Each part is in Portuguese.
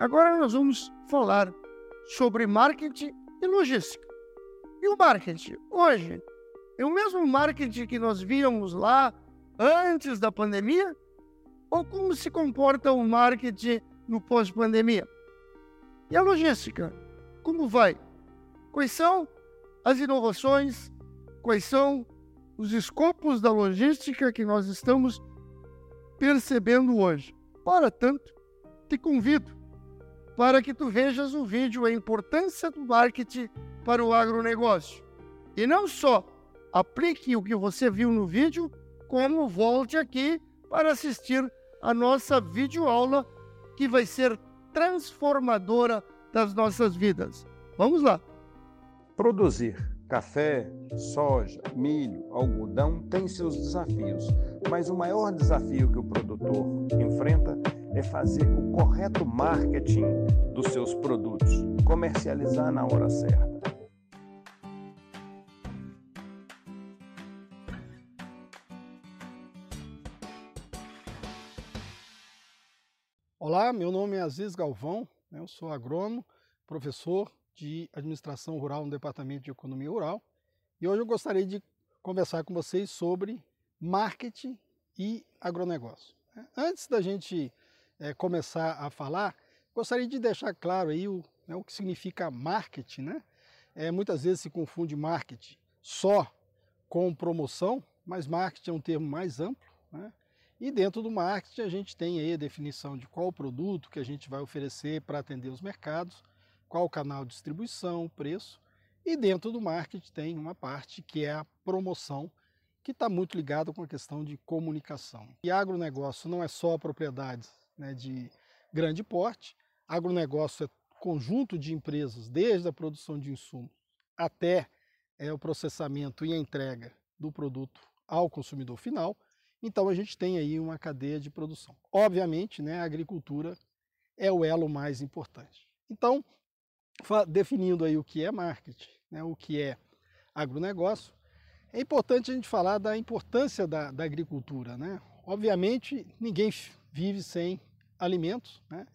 Agora nós vamos falar sobre marketing e logística. E o marketing hoje é o mesmo marketing que nós víamos lá antes da pandemia? Ou como se comporta o marketing no pós-pandemia? E a logística? Como vai? Quais são as inovações? Quais são os escopos da logística que nós estamos percebendo hoje? Para tanto, te convido para que tu vejas o vídeo A Importância do Marketing para o Agronegócio. E não só aplique o que você viu no vídeo, como volte aqui para assistir a nossa videoaula que vai ser transformadora das nossas vidas. Vamos lá! Produzir café, soja, milho, algodão tem seus desafios, mas o maior desafio que o produtor enfrenta é fazer o correto marketing dos seus produtos, comercializar na hora certa. Olá, meu nome é Aziz Galvão, né? eu sou agrônomo, professor de administração rural no Departamento de Economia Rural e hoje eu gostaria de conversar com vocês sobre marketing e agronegócio. Né? Antes da gente é, começar a falar, gostaria de deixar claro aí o, né, o que significa marketing. Né? É, muitas vezes se confunde marketing só com promoção, mas marketing é um termo mais amplo. Né? E dentro do marketing a gente tem aí a definição de qual produto que a gente vai oferecer para atender os mercados, qual canal de distribuição, preço. E dentro do marketing tem uma parte que é a promoção, que está muito ligada com a questão de comunicação. E agronegócio não é só propriedades né, de grande porte, agronegócio é conjunto de empresas, desde a produção de insumos até é, o processamento e a entrega do produto ao consumidor final. Então a gente tem aí uma cadeia de produção. Obviamente, né, a agricultura é o elo mais importante. Então, definindo aí o que é marketing, né, o que é agronegócio, é importante a gente falar da importância da, da agricultura. Né? Obviamente, ninguém vive sem alimentos. Né?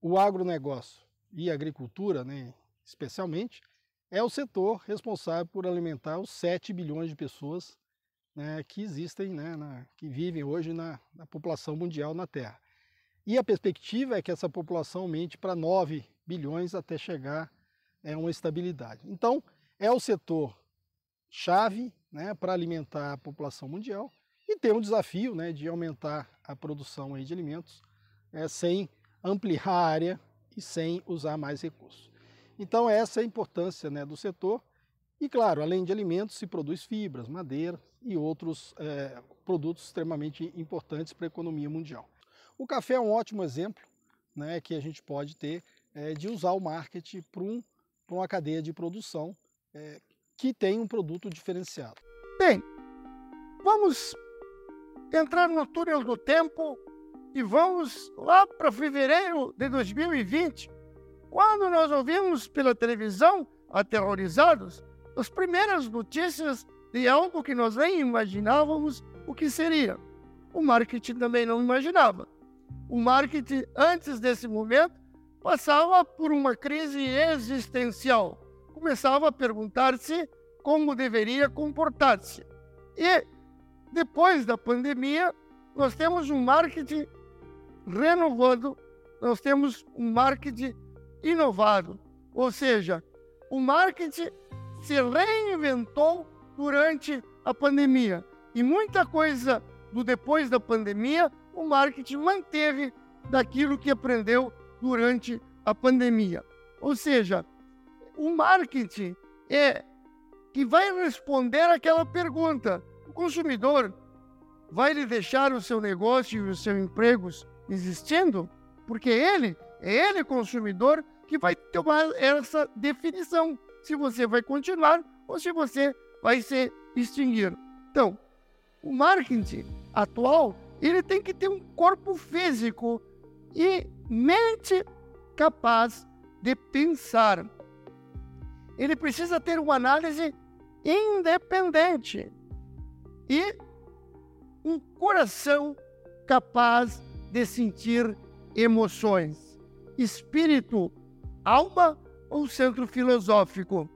O agronegócio e a agricultura, né, especialmente, é o setor responsável por alimentar os 7 bilhões de pessoas né, que existem, né, na, que vivem hoje na, na, população mundial na Terra. E a perspectiva é que essa população aumente para 9 bilhões até chegar a uma estabilidade. Então, é o setor chave né, para alimentar a população mundial e tem um desafio né, de aumentar a produção aí de alimentos é, sem ampliar a área e sem usar mais recursos. Então, essa é a importância né, do setor e, claro, além de alimentos, se produz fibras, madeira e outros é, produtos extremamente importantes para a economia mundial. O café é um ótimo exemplo né, que a gente pode ter é, de usar o marketing para um, uma cadeia de produção é, que tem um produto diferenciado. Bem, vamos entrar no túnel do tempo e vamos lá para fevereiro de 2020, quando nós ouvimos pela televisão, aterrorizados, as primeiras notícias de algo que nós nem imaginávamos o que seria. O marketing também não imaginava. O marketing, antes desse momento, passava por uma crise existencial. Começava a perguntar-se como deveria comportar-se. E, depois da pandemia, nós temos um marketing renovado, nós temos um marketing inovado. Ou seja, o marketing se reinventou durante a pandemia. E muita coisa do depois da pandemia, o marketing manteve daquilo que aprendeu durante a pandemia. Ou seja, o marketing é que vai responder aquela pergunta: o consumidor vai lhe deixar o seu negócio e os seus empregos existindo? Porque ele, é ele consumidor que vai tomar essa definição se você vai continuar ou se você vai se extinguir. Então, o marketing atual, ele tem que ter um corpo físico e mente capaz de pensar. Ele precisa ter uma análise independente e um coração capaz de sentir emoções. espírito, alma ou centro filosófico.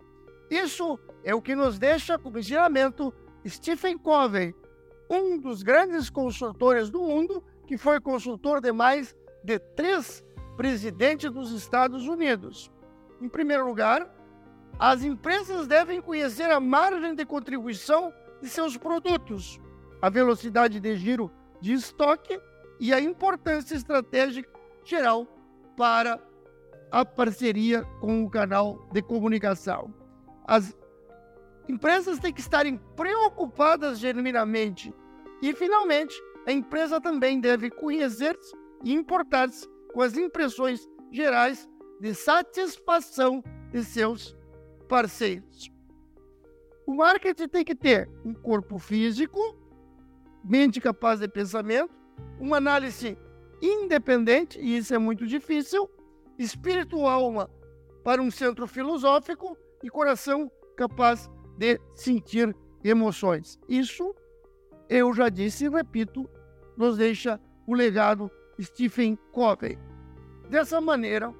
Isso é o que nos deixa como ensinamento Stephen Covey, um dos grandes consultores do mundo, que foi consultor de mais de três presidentes dos Estados Unidos. Em primeiro lugar, as empresas devem conhecer a margem de contribuição de seus produtos, a velocidade de giro de estoque e a importância estratégica geral para a parceria com o canal de comunicação. As empresas têm que estarem preocupadas genuinamente e, finalmente, a empresa também deve conhecer-se e importar-se com as impressões gerais de satisfação de seus parceiros. O marketing tem que ter um corpo físico, mente capaz de pensamento, uma análise independente, e isso é muito difícil, espírito alma para um centro filosófico e coração capaz de sentir emoções. Isso, eu já disse e repito, nos deixa o legado Stephen Covey. Dessa maneira,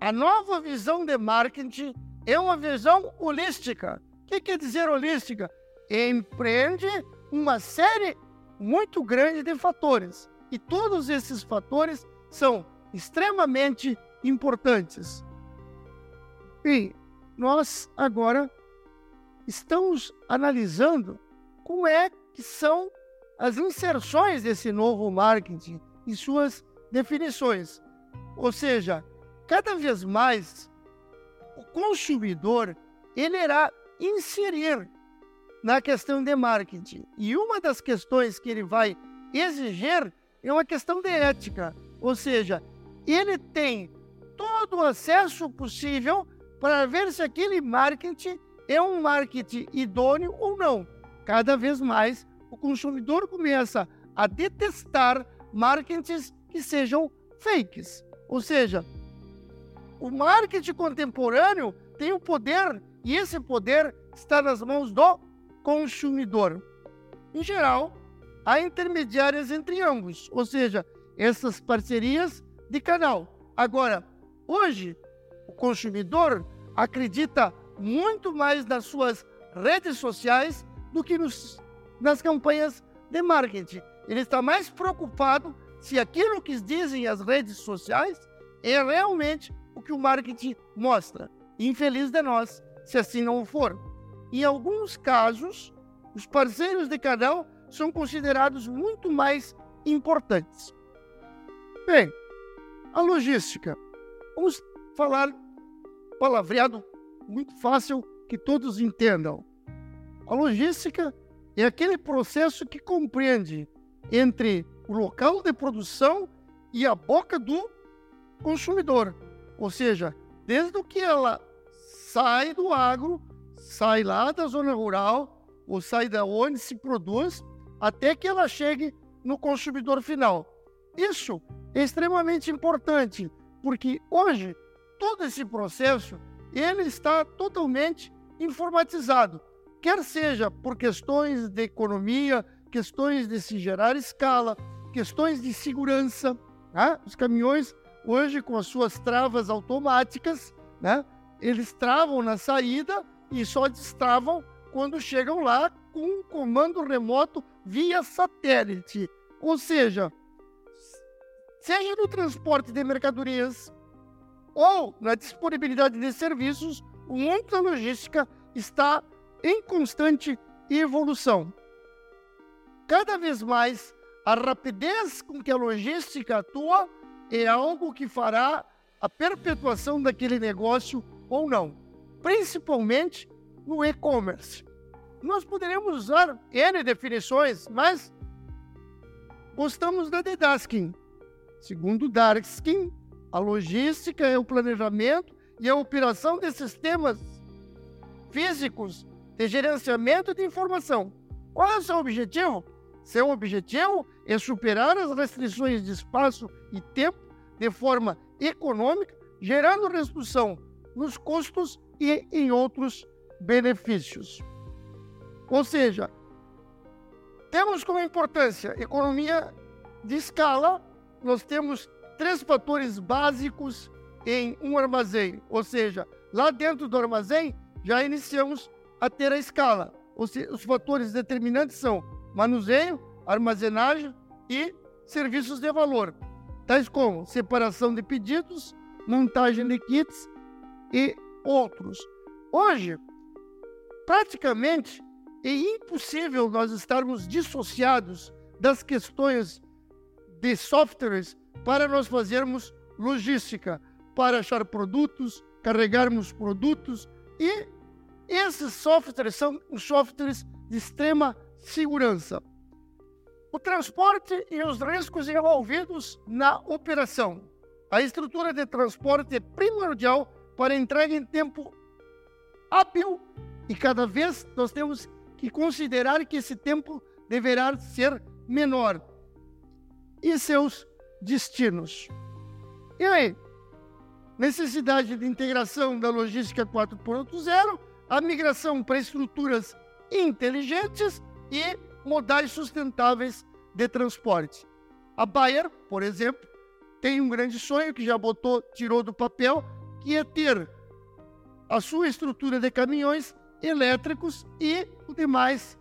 a nova visão de marketing é uma visão holística. O que quer dizer holística? Empreende uma série muito grande de fatores. E todos esses fatores são extremamente importantes. E nós agora estamos analisando como é que são as inserções desse novo marketing e suas definições. Ou seja, cada vez mais o consumidor ele irá inserir na questão de marketing. E uma das questões que ele vai exigir é uma questão de ética. Ou seja, ele tem todo o acesso possível para ver se aquele marketing é um marketing idôneo ou não. Cada vez mais o consumidor começa a detestar marketings que sejam fakes. Ou seja, o marketing contemporâneo tem o poder e esse poder está nas mãos do consumidor. Em geral, há intermediárias entre ambos, ou seja, essas parcerias de canal. Agora, hoje, o consumidor acredita muito mais nas suas redes sociais do que nos, nas campanhas de marketing. Ele está mais preocupado se aquilo que dizem as redes sociais é realmente o que o marketing mostra. Infeliz de nós, se assim não for. Em alguns casos, os parceiros de canal são considerados muito mais importantes. Bem, a logística. Vamos falar palavreado muito fácil que todos entendam. A logística é aquele processo que compreende entre o local de produção e a boca do consumidor. Ou seja, desde o que ela sai do agro, sai lá da zona rural, ou sai da onde se produz, até que ela chegue no consumidor final. Isso é extremamente importante, porque hoje todo esse processo ele está totalmente informatizado, quer seja por questões de economia, questões de se gerar escala, questões de segurança. Né? Os caminhões hoje com as suas travas automáticas, né? Eles travam na saída e só destravam quando chegam lá com um comando remoto via satélite. Ou seja, seja no transporte de mercadorias ou na disponibilidade de serviços, o mundo da logística está em constante evolução. Cada vez mais, a rapidez com que a logística atua é algo que fará a perpetuação daquele negócio ou não, principalmente no e-commerce. Nós poderíamos usar N definições, mas gostamos da de Daskin. Segundo Daskin, a logística é o planejamento e a operação de sistemas físicos de gerenciamento de informação. Qual é o seu objetivo? Seu objetivo é superar as restrições de espaço e tempo de forma econômica, gerando redução nos custos e em outros benefícios. Ou seja, temos como importância economia de escala, nós temos três fatores básicos em um armazém, ou seja, lá dentro do armazém já iniciamos a ter a escala. Os fatores determinantes são manuseio, armazenagem e serviços de valor, tais como separação de pedidos, montagem de kits e outros. Hoje, praticamente é impossível nós estarmos dissociados das questões de softwares para nós fazermos logística, para achar produtos, carregarmos produtos e esses softwares são softwares de extrema segurança. O transporte e os riscos envolvidos na operação. A estrutura de transporte é primordial para entrega em tempo hábil e cada vez nós temos que considerar que esse tempo deverá ser menor. E seus destinos. E aí? Necessidade de integração da logística 4.0, a migração para estruturas inteligentes e modais sustentáveis de transporte. A Bayer, por exemplo, tem um grande sonho que já botou, tirou do papel, que é ter a sua estrutura de caminhões elétricos e o demais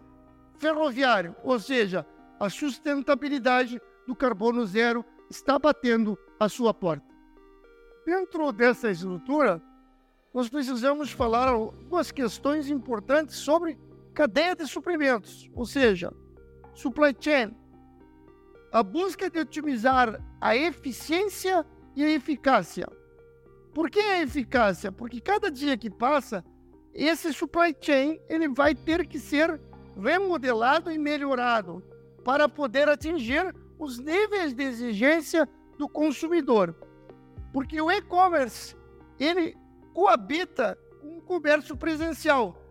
ferroviário, ou seja, a sustentabilidade do carbono zero está batendo a sua porta. Dentro dessa estrutura, nós precisamos falar algumas questões importantes sobre cadeia de suprimentos, ou seja, supply chain. A busca de otimizar a eficiência e a eficácia. Por que a eficácia? Porque cada dia que passa, esse supply chain ele vai ter que ser remodelado e melhorado para poder atingir os níveis de exigência do consumidor. Porque o e-commerce, ele coabita com o comércio presencial,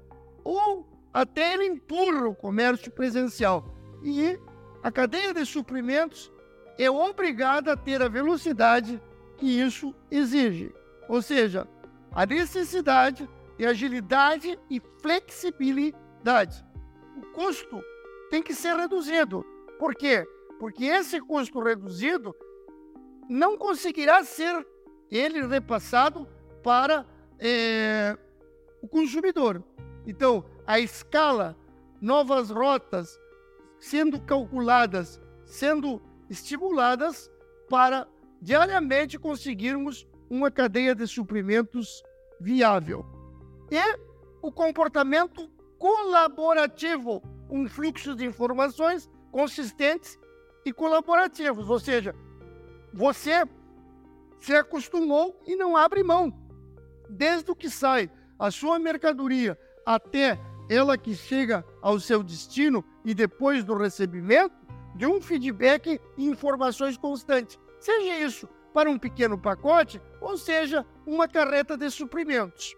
ou até ele empurra o comércio presencial. E a cadeia de suprimentos é obrigada a ter a velocidade que isso exige. Ou seja, a necessidade de agilidade e flexibilidade. O custo tem que ser reduzido. Por quê? porque esse custo reduzido não conseguirá ser ele repassado para é, o consumidor. Então, a escala, novas rotas sendo calculadas, sendo estimuladas para diariamente conseguirmos uma cadeia de suprimentos viável. E o comportamento colaborativo, um fluxo de informações consistentes e colaborativos, ou seja, você se acostumou e não abre mão. Desde o que sai a sua mercadoria até ela que chega ao seu destino e depois do recebimento, de um feedback e informações constantes. Seja isso para um pequeno pacote ou seja uma carreta de suprimentos.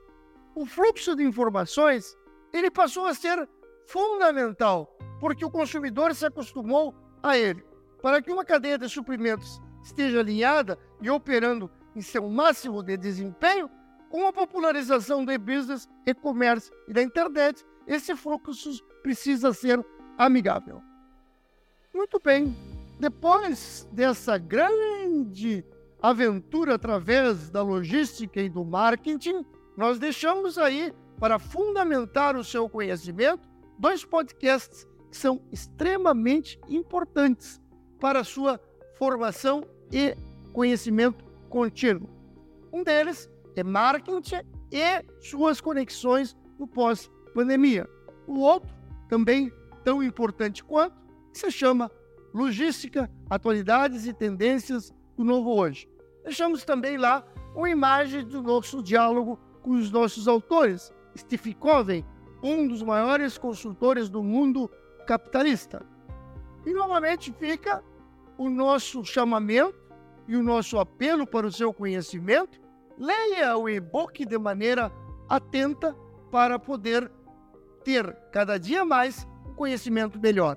O fluxo de informações ele passou a ser fundamental porque o consumidor se acostumou a ele. Para que uma cadeia de suprimentos esteja alinhada e operando em seu máximo de desempenho, com a popularização do e-business, e-commerce e da internet, esse fluxo precisa ser amigável. Muito bem, depois dessa grande aventura através da logística e do marketing, nós deixamos aí para fundamentar o seu conhecimento dois podcasts que são extremamente importantes para a sua formação e conhecimento contínuo. Um deles é marketing e suas conexões no pós-pandemia. O outro, também tão importante quanto, se chama Logística, Atualidades e Tendências do Novo Hoje. Deixamos também lá uma imagem do nosso diálogo com os nossos autores. Steve Covey, um dos maiores consultores do mundo capitalista. E novamente fica o nosso chamamento e o nosso apelo para o seu conhecimento, leia o e-book de maneira atenta para poder ter cada dia mais um conhecimento melhor.